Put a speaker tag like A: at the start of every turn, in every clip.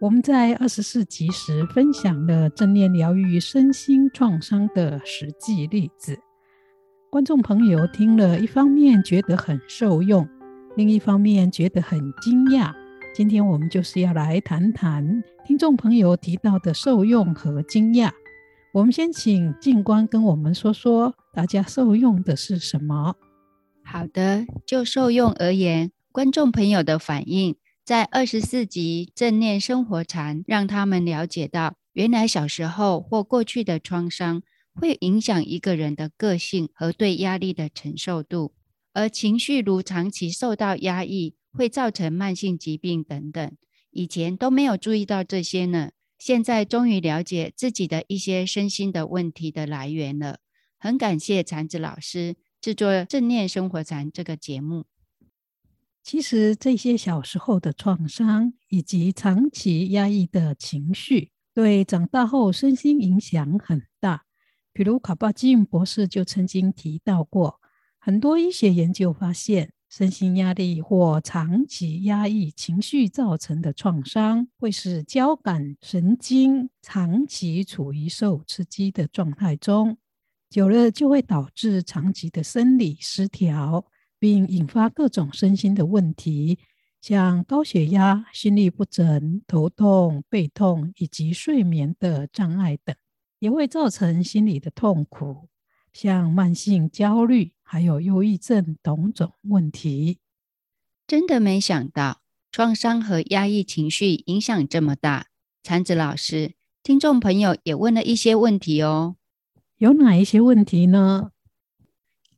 A: 我们在二十四集时分享了正念疗愈身心创伤的实际例子，观众朋友听了一方面觉得很受用，另一方面觉得很惊讶。今天我们就是要来谈谈听众朋友提到的受用和惊讶。我们先请静观跟我们说说，大家受用的是什么？
B: 好的，就受用而言，观众朋友的反应。在二十四集正念生活禅，让他们了解到，原来小时候或过去的创伤会影响一个人的个性和对压力的承受度，而情绪如长期受到压抑，会造成慢性疾病等等。以前都没有注意到这些呢，现在终于了解自己的一些身心的问题的来源了。很感谢禅子老师制作正念生活禅这个节目。
A: 其实这些小时候的创伤以及长期压抑的情绪，对长大后身心影响很大。比如卡巴金博士就曾经提到过，很多医学研究发现，身心压力或长期压抑情绪造成的创伤，会使交感神经长期处于受刺激的状态中，久了就会导致长期的生理失调。并引发各种身心的问题，像高血压、心律不整、头痛、背痛以及睡眠的障碍等，也会造成心理的痛苦，像慢性焦虑、还有忧郁症等种问题。
B: 真的没想到，创伤和压抑情绪影响这么大。禅子老师，听众朋友也问了一些问题哦，
A: 有哪一些问题呢？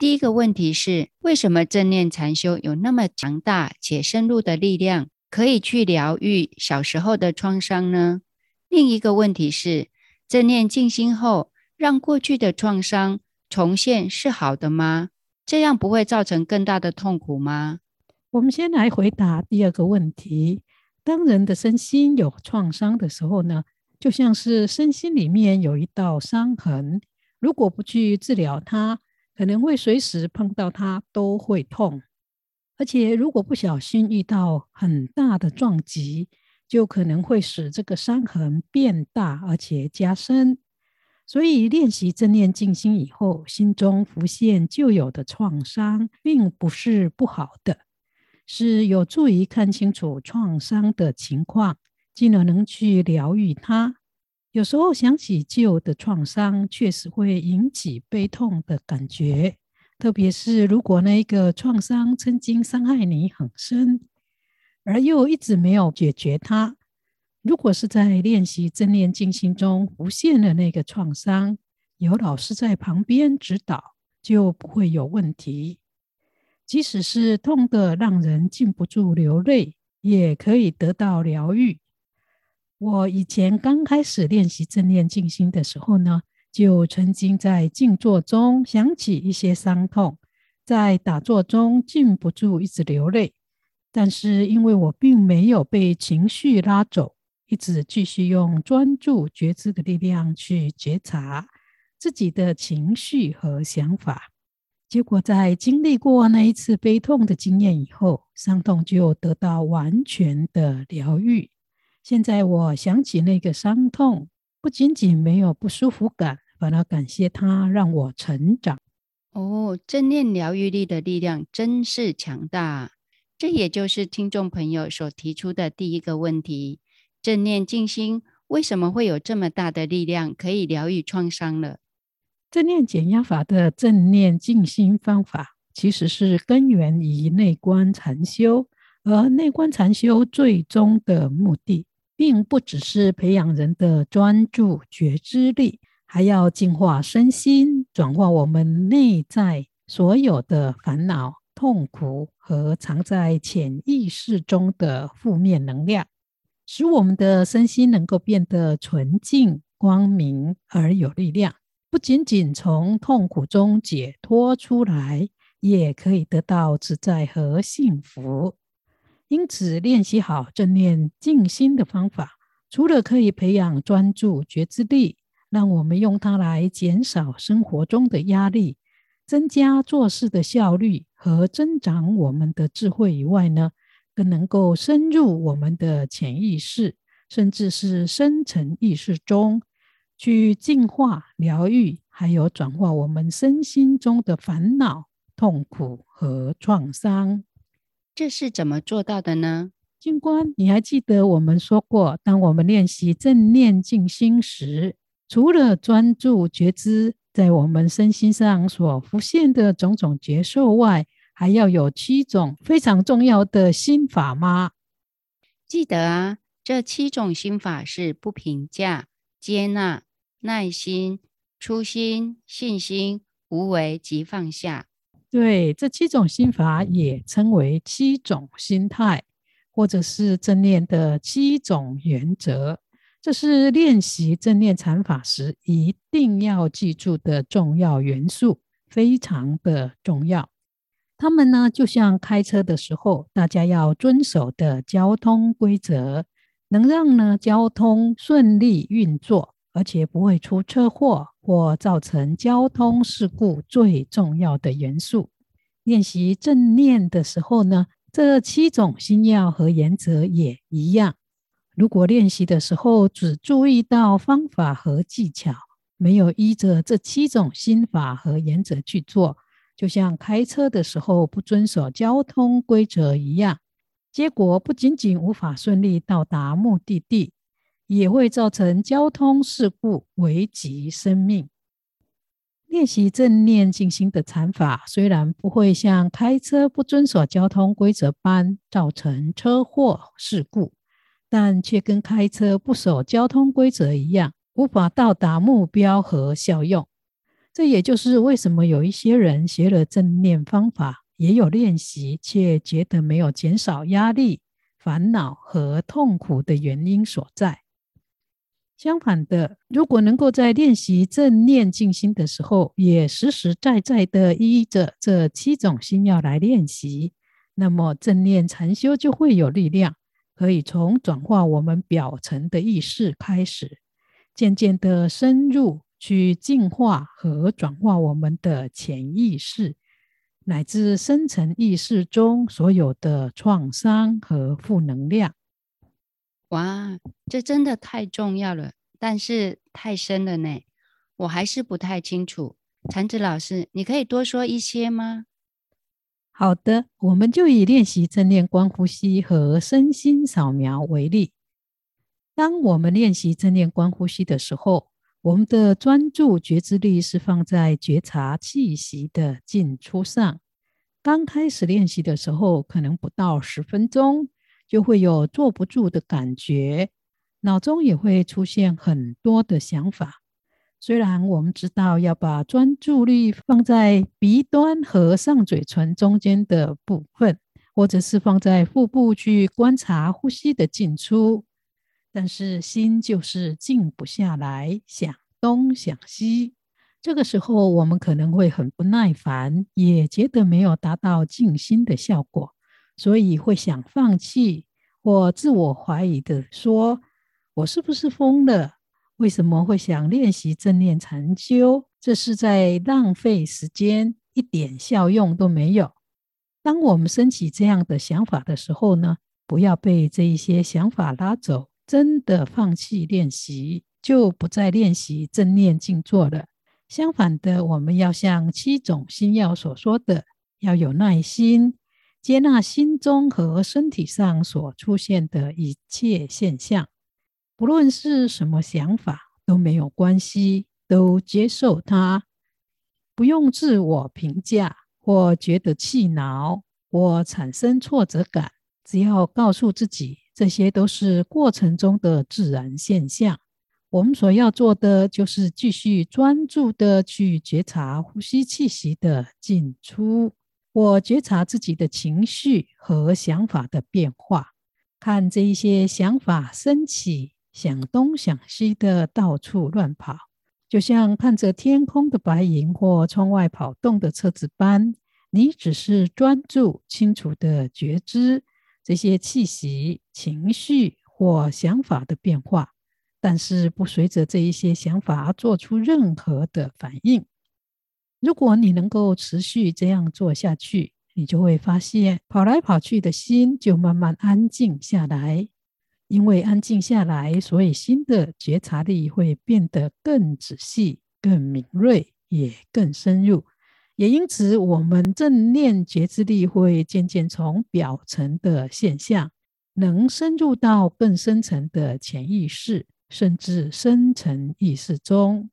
B: 第一个问题是，为什么正念禅修有那么强大且深入的力量，可以去疗愈小时候的创伤呢？另一个问题是，正念静心后，让过去的创伤重现是好的吗？这样不会造成更大的痛苦吗？
A: 我们先来回答第二个问题。当人的身心有创伤的时候呢，就像是身心里面有一道伤痕，如果不去治疗它，可能会随时碰到它都会痛，而且如果不小心遇到很大的撞击，就可能会使这个伤痕变大而且加深。所以练习正念静心以后，心中浮现旧有的创伤，并不是不好的，是有助于看清楚创伤的情况，进而能去疗愈它。有时候想起旧的创伤，确实会引起悲痛的感觉。特别是如果那个创伤曾经伤害你很深，而又一直没有解决它。如果是在练习正念静心中浮现了那个创伤，有老师在旁边指导，就不会有问题。即使是痛得让人禁不住流泪，也可以得到疗愈。我以前刚开始练习正念静心的时候呢，就曾经在静坐中想起一些伤痛，在打坐中禁不住一直流泪。但是因为我并没有被情绪拉走，一直继续用专注觉知的力量去觉察自己的情绪和想法，结果在经历过那一次悲痛的经验以后，伤痛就得到完全的疗愈。现在我想起那个伤痛，不仅仅没有不舒服感，反而感谢它让我成长。
B: 哦，正念疗愈力的力量真是强大。这也就是听众朋友所提出的第一个问题：正念静心为什么会有这么大的力量，可以疗愈创伤了？
A: 正念减压法的正念静心方法，其实是根源于内观禅修，而内观禅修最终的目的。并不只是培养人的专注觉知力，还要净化身心，转化我们内在所有的烦恼、痛苦和藏在潜意识中的负面能量，使我们的身心能够变得纯净、光明而有力量，不仅仅从痛苦中解脱出来，也可以得到自在和幸福。因此，练习好正念静心的方法，除了可以培养专注觉知力，让我们用它来减少生活中的压力，增加做事的效率和增长我们的智慧以外呢，更能够深入我们的潜意识，甚至是深层意识中，去净化、疗愈，还有转化我们身心中的烦恼、痛苦和创伤。
B: 这是怎么做到的呢？
A: 静观，你还记得我们说过，当我们练习正念静心时，除了专注觉知在我们身心上所浮现的种种觉受外，还要有七种非常重要的心法吗？
B: 记得啊，这七种心法是不评价、接纳、耐心、初心、信心、无为及放下。
A: 对，这七种心法也称为七种心态，或者是正念的七种原则。这是练习正念禅法时一定要记住的重要元素，非常的重要。他们呢，就像开车的时候大家要遵守的交通规则，能让呢交通顺利运作，而且不会出车祸。或造成交通事故最重要的元素。练习正念的时候呢，这七种心要和原则也一样。如果练习的时候只注意到方法和技巧，没有依着这七种心法和原则去做，就像开车的时候不遵守交通规则一样，结果不仅仅无法顺利到达目的地。也会造成交通事故，危及生命。练习正念静心的禅法，虽然不会像开车不遵守交通规则般造成车祸事故，但却跟开车不守交通规则一样，无法到达目标和效用。这也就是为什么有一些人学了正念方法，也有练习，却觉得没有减少压力、烦恼和痛苦的原因所在。相反的，如果能够在练习正念静心的时候，也实实在在的依着这七种心要来练习，那么正念禅修就会有力量，可以从转化我们表层的意识开始，渐渐的深入去净化和转化我们的潜意识，乃至深层意识中所有的创伤和负能量。
B: 哇，这真的太重要了，但是太深了呢，我还是不太清楚。禅子老师，你可以多说一些吗？
A: 好的，我们就以练习正念观呼吸和身心扫描为例。当我们练习正念观呼吸的时候，我们的专注觉知力是放在觉察气息的进出上。刚开始练习的时候，可能不到十分钟。就会有坐不住的感觉，脑中也会出现很多的想法。虽然我们知道要把专注力放在鼻端和上嘴唇中间的部分，或者是放在腹部去观察呼吸的进出，但是心就是静不下来，想东想西。这个时候我们可能会很不耐烦，也觉得没有达到静心的效果。所以会想放弃或自我怀疑的说：“我是不是疯了？为什么会想练习正念禅修？这是在浪费时间，一点效用都没有。”当我们升起这样的想法的时候呢，不要被这一些想法拉走，真的放弃练习，就不再练习正念静坐了。相反的，我们要像七种心要所说的，要有耐心。接纳心中和身体上所出现的一切现象，不论是什么想法都没有关系，都接受它，不用自我评价或觉得气恼或产生挫折感。只要告诉自己，这些都是过程中的自然现象。我们所要做的就是继续专注的去觉察呼吸气息的进出。我觉察自己的情绪和想法的变化，看这一些想法升起、想东想西的到处乱跑，就像看着天空的白云或窗外跑动的车子般。你只是专注、清楚的觉知这些气息、情绪或想法的变化，但是不随着这一些想法做出任何的反应。如果你能够持续这样做下去，你就会发现跑来跑去的心就慢慢安静下来。因为安静下来，所以心的觉察力会变得更仔细、更敏锐，也更深入。也因此，我们正念觉知力会渐渐从表层的现象，能深入到更深层的潜意识，甚至深层意识中。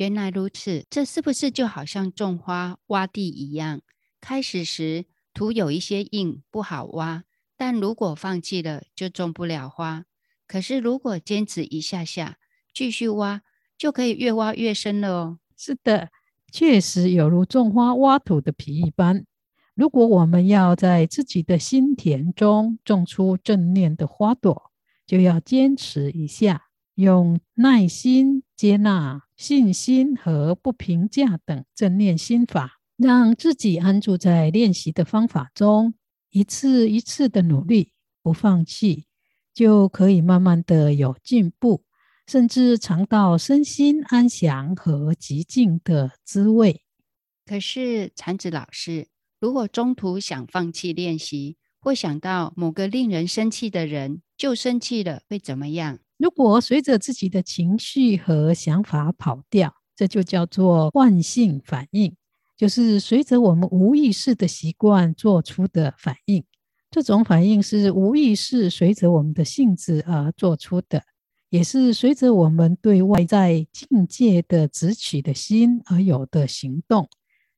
B: 原来如此，这是不是就好像种花、挖地一样？开始时土有一些硬，不好挖，但如果放弃了，就种不了花。可是如果坚持一下下，继续挖，就可以越挖越深了哦。
A: 是的。确实有如种花挖土的皮一般。如果我们要在自己的心田中种出正念的花朵，就要坚持一下，用耐心、接纳、信心和不评价等正念心法，让自己安住在练习的方法中，一次一次的努力，不放弃，就可以慢慢的有进步。甚至尝到身心安详和极静的滋味。
B: 可是，禅子老师，如果中途想放弃练习，会想到某个令人生气的人，就生气了，会怎么样？
A: 如果随着自己的情绪和想法跑掉，这就叫做惯性反应，就是随着我们无意识的习惯做出的反应。这种反应是无意识随着我们的性质而做出的。也是随着我们对外在境界的执取的心而有的行动，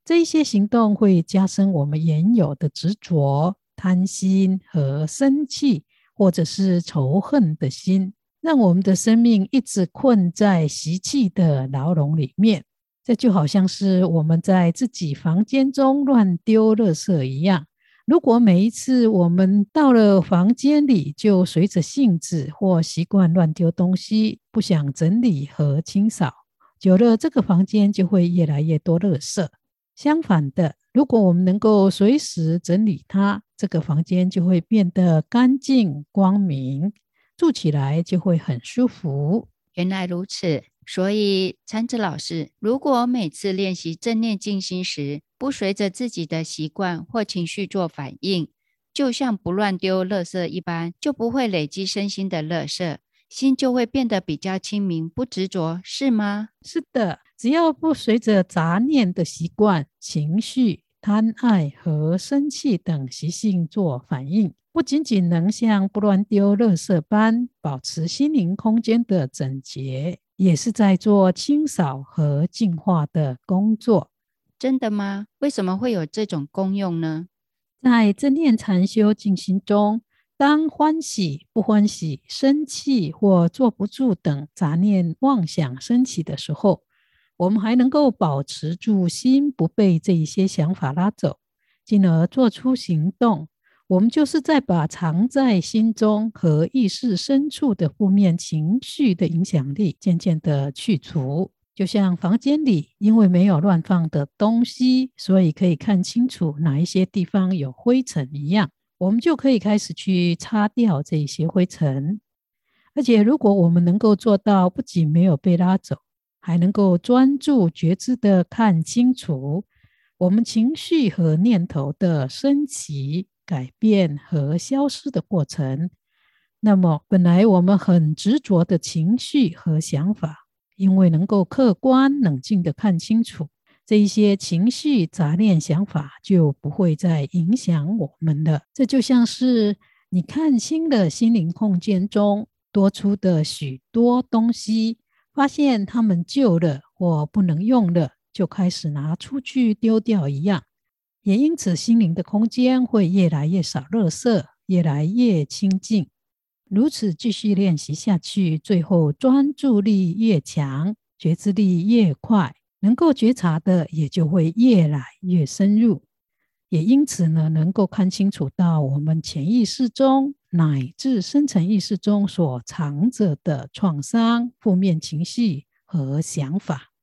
A: 这一些行动会加深我们原有的执着、贪心和生气，或者是仇恨的心，让我们的生命一直困在习气的牢笼里面。这就好像是我们在自己房间中乱丢垃圾一样。如果每一次我们到了房间里，就随着性子或习惯乱丢东西，不想整理和清扫，久了这个房间就会越来越多垃圾。相反的，如果我们能够随时整理它，这个房间就会变得干净光明，住起来就会很舒服。
B: 原来如此。所以，禅子老师，如果每次练习正念静心时，不随着自己的习惯或情绪做反应，就像不乱丢垃圾一般，就不会累积身心的垃圾，心就会变得比较清明，不执着，是吗？
A: 是的，只要不随着杂念的习惯、情绪、贪爱和生气等习性做反应，不仅仅能像不乱丢垃圾般保持心灵空间的整洁。也是在做清扫和净化的工作，
B: 真的吗？为什么会有这种功用呢？
A: 在正念禅修进行中，当欢喜、不欢喜、生气或坐不住等杂念妄想升起的时候，我们还能够保持住心，不被这一些想法拉走，进而做出行动。我们就是在把藏在心中和意识深处的负面情绪的影响力渐渐的去除，就像房间里因为没有乱放的东西，所以可以看清楚哪一些地方有灰尘一样，我们就可以开始去擦掉这些灰尘。而且，如果我们能够做到不仅没有被拉走，还能够专注觉知的看清楚我们情绪和念头的升起。改变和消失的过程。那么，本来我们很执着的情绪和想法，因为能够客观冷静地看清楚这一些情绪、杂念、想法，就不会再影响我们了。这就像是你看清了心灵空间中多出的许多东西，发现它们旧了或不能用了，就开始拿出去丢掉一样。也因此，心灵的空间会越来越少垃圾，越来越清净。如此继续练习下去，最后专注力越强，觉知力越快，能够觉察的也就会越来越深入。也因此呢，能够看清楚到我们潜意识中乃至深层意识中所藏着的创伤、负面情绪和想法。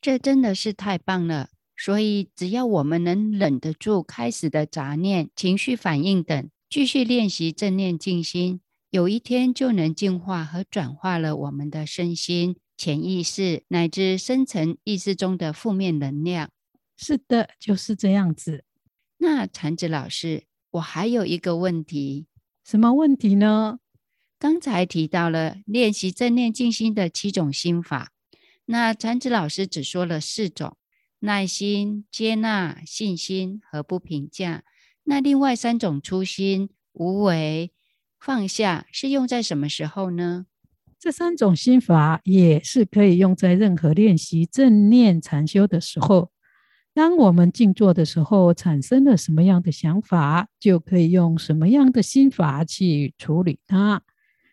B: 这真的是太棒了！所以，只要我们能忍得住开始的杂念、情绪反应等，继续练习正念静心，有一天就能净化和转化了我们的身心、潜意识乃至深层意识中的负面能量。
A: 是的，就是这样子。
B: 那禅子老师，我还有一个问题，
A: 什么问题呢？
B: 刚才提到了练习正念静心的七种心法。那禅子老师只说了四种：耐心、接纳、信心和不评价。那另外三种初心、无为、放下，是用在什么时候呢？
A: 这三种心法也是可以用在任何练习正念禅修的时候。当我们静坐的时候，产生了什么样的想法，就可以用什么样的心法去处理它。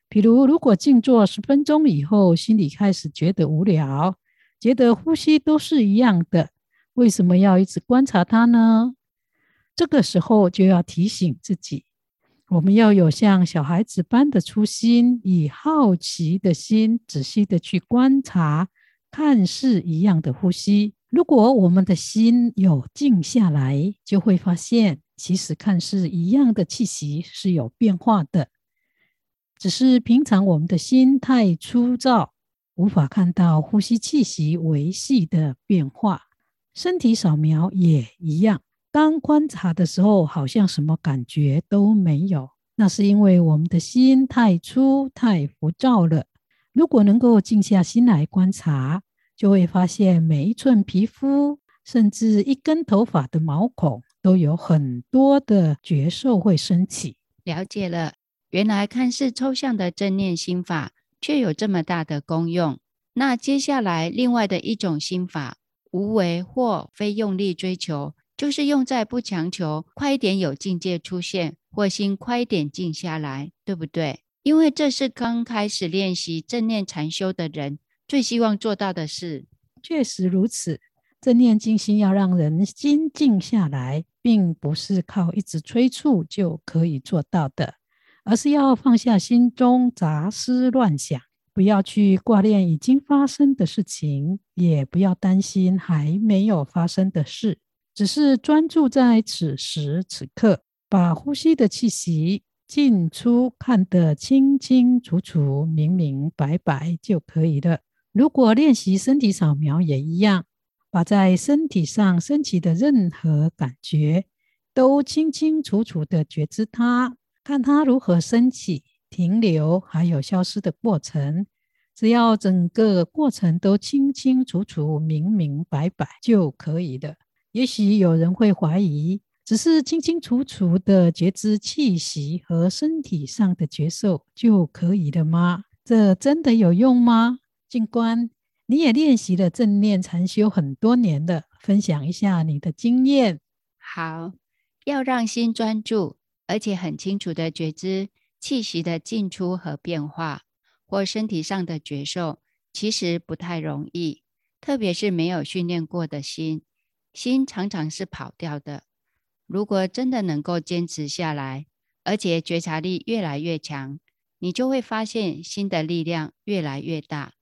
A: 比如，如果静坐十分钟以后，心里开始觉得无聊，觉得呼吸都是一样的，为什么要一直观察它呢？这个时候就要提醒自己，我们要有像小孩子般的初心，以好奇的心，仔细的去观察看似一样的呼吸。如果我们的心有静下来，就会发现，其实看似一样的气息是有变化的。只是平常我们的心太粗糙，无法看到呼吸气息维系的变化。身体扫描也一样，当观察的时候，好像什么感觉都没有。那是因为我们的心太粗、太浮躁了。如果能够静下心来观察，就会发现每一寸皮肤，甚至一根头发的毛孔，都有很多的觉受会升起。
B: 了解了。原来看似抽象的正念心法，却有这么大的功用。那接下来另外的一种心法，无为或非用力追求，就是用在不强求，快一点有境界出现，或心快一点静下来，对不对？因为这是刚开始练习正念禅修的人最希望做到的事。
A: 确实如此，正念静心要让人心静下来，并不是靠一直催促就可以做到的。而是要放下心中杂思乱想，不要去挂念已经发生的事情，也不要担心还没有发生的事，只是专注在此时此刻，把呼吸的气息进出看得清清楚楚、明明白白就可以了。如果练习身体扫描也一样，把在身体上升起的任何感觉都清清楚楚地觉知它。看它如何升起、停留，还有消失的过程。只要整个过程都清清楚楚、明明白白就可以了。也许有人会怀疑，只是清清楚楚的觉知气息和身体上的觉受就可以了吗？这真的有用吗？静观，你也练习了正念禅修很多年了，分享一下你的经验。
B: 好，要让心专注。而且很清楚的觉知气息的进出和变化，或身体上的觉受，其实不太容易。特别是没有训练过的心，心常常是跑掉的。如果真的能够坚持下来，而且觉察力越来越强，你就会发现心的力量越来越大。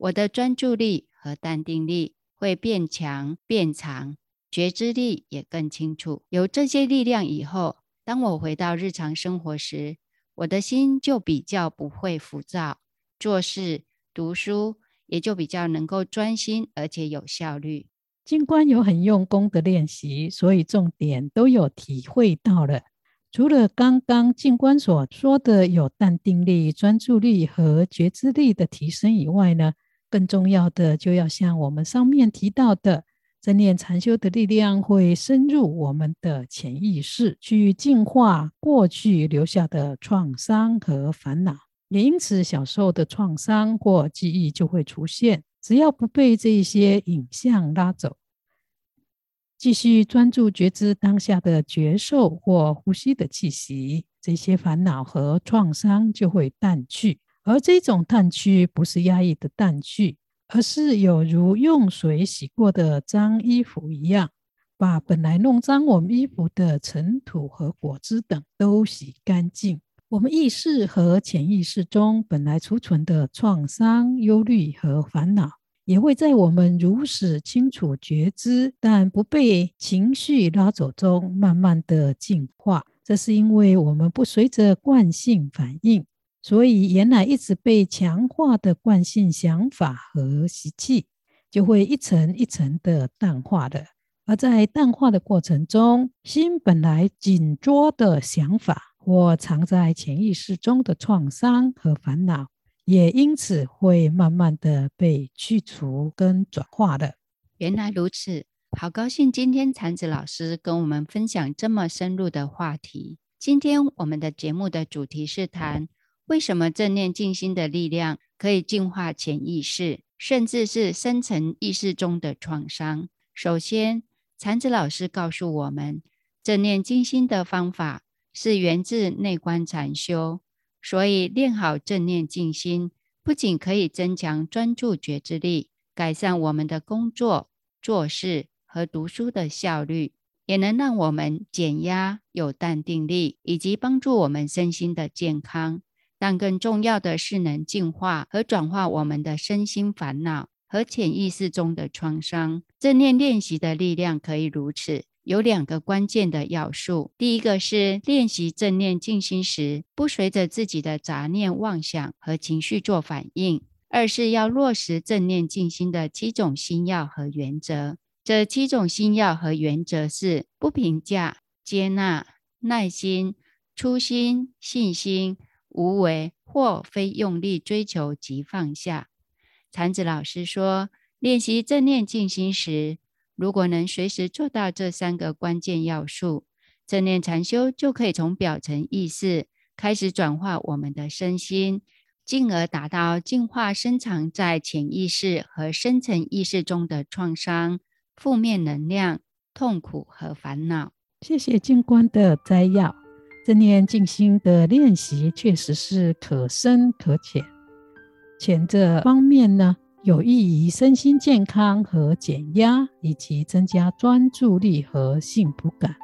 B: 我的专注力和淡定力会变强变长，觉知力也更清楚。有这些力量以后，当我回到日常生活时，我的心就比较不会浮躁，做事、读书也就比较能够专心，而且有效率。
A: 静观有很用功的练习，所以重点都有体会到了。除了刚刚静观所说的有淡定力、专注力和觉知力的提升以外呢，更重要的就要像我们上面提到的。正念禅修的力量会深入我们的潜意识，去净化过去留下的创伤和烦恼。也因此，小时候的创伤或记忆就会出现。只要不被这些影像拉走，继续专注觉知当下的觉受或呼吸的气息，这些烦恼和创伤就会淡去。而这种淡去，不是压抑的淡去。而是有如用水洗过的脏衣服一样，把本来弄脏我们衣服的尘土和果汁等都洗干净。我们意识和潜意识中本来储存的创伤、忧虑和烦恼，也会在我们如此清楚觉知，但不被情绪拉走中，慢慢的净化。这是因为我们不随着惯性反应，所以原来一直被强化的惯性想法和习气，就会一层一层的淡化的。而在淡化的过程中，心本来紧捉的想法或藏在潜意识中的创伤和烦恼，也因此会慢慢的被去除跟转化的。
B: 原来如此，好高兴今天禅子老师跟我们分享这么深入的话题。今天我们的节目的主题是谈为什么正念静心的力量可以净化潜意识，甚至是深层意识中的创伤。首先，禅子老师告诉我们，正念静心的方法是源自内观禅修，所以练好正念静心，不仅可以增强专注觉知力，改善我们的工作、做事和读书的效率，也能让我们减压、有淡定力，以及帮助我们身心的健康。但更重要的是，能净化和转化我们的身心烦恼。和潜意识中的创伤，正念练习的力量可以如此。有两个关键的要素：第一个是练习正念静心时，不随着自己的杂念妄想和情绪做反应；二是要落实正念静心的七种心要和原则。这七种心要和原则是：不评价、接纳、耐心、初心、信心、无为或非用力追求及放下。禅子老师说，练习正念静心时，如果能随时做到这三个关键要素，正念禅修就可以从表层意识开始转化我们的身心，进而达到净化深藏在潜意识和深层意识中的创伤、负面能量、痛苦和烦恼。
A: 谢谢静观的摘要。正念静心的练习确实是可深可浅。浅这方面呢，有益于身心健康和减压，以及增加专注力和幸福感。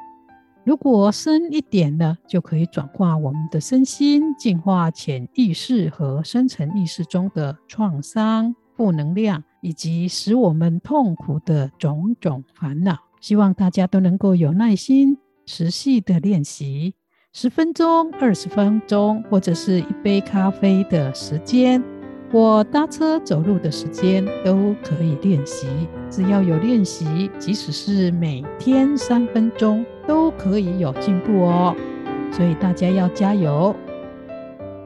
A: 如果深一点呢，就可以转化我们的身心，净化潜意识和深层意识中的创伤、负能量，以及使我们痛苦的种种烦恼。希望大家都能够有耐心、持续的练习，十分钟、二十分钟，或者是一杯咖啡的时间。我搭车走路的时间都可以练习，只要有练习，即使是每天三分钟，都可以有进步哦。所以大家要加油！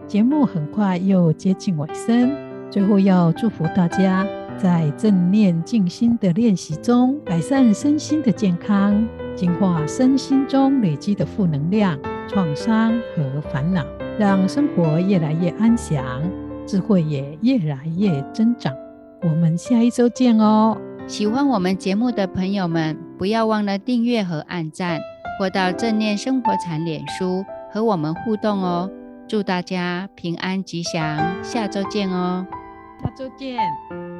A: 节目很快又接近尾声，最后要祝福大家在正念静心的练习中，改善身心的健康，净化身心中累积的负能量、创伤和烦恼，让生活越来越安详。智慧也越来越增长。我们下一周见哦！
B: 喜欢我们节目的朋友们，不要忘了订阅和按赞，或到正念生活禅脸书和我们互动哦。祝大家平安吉祥，下周见哦！
A: 下周见。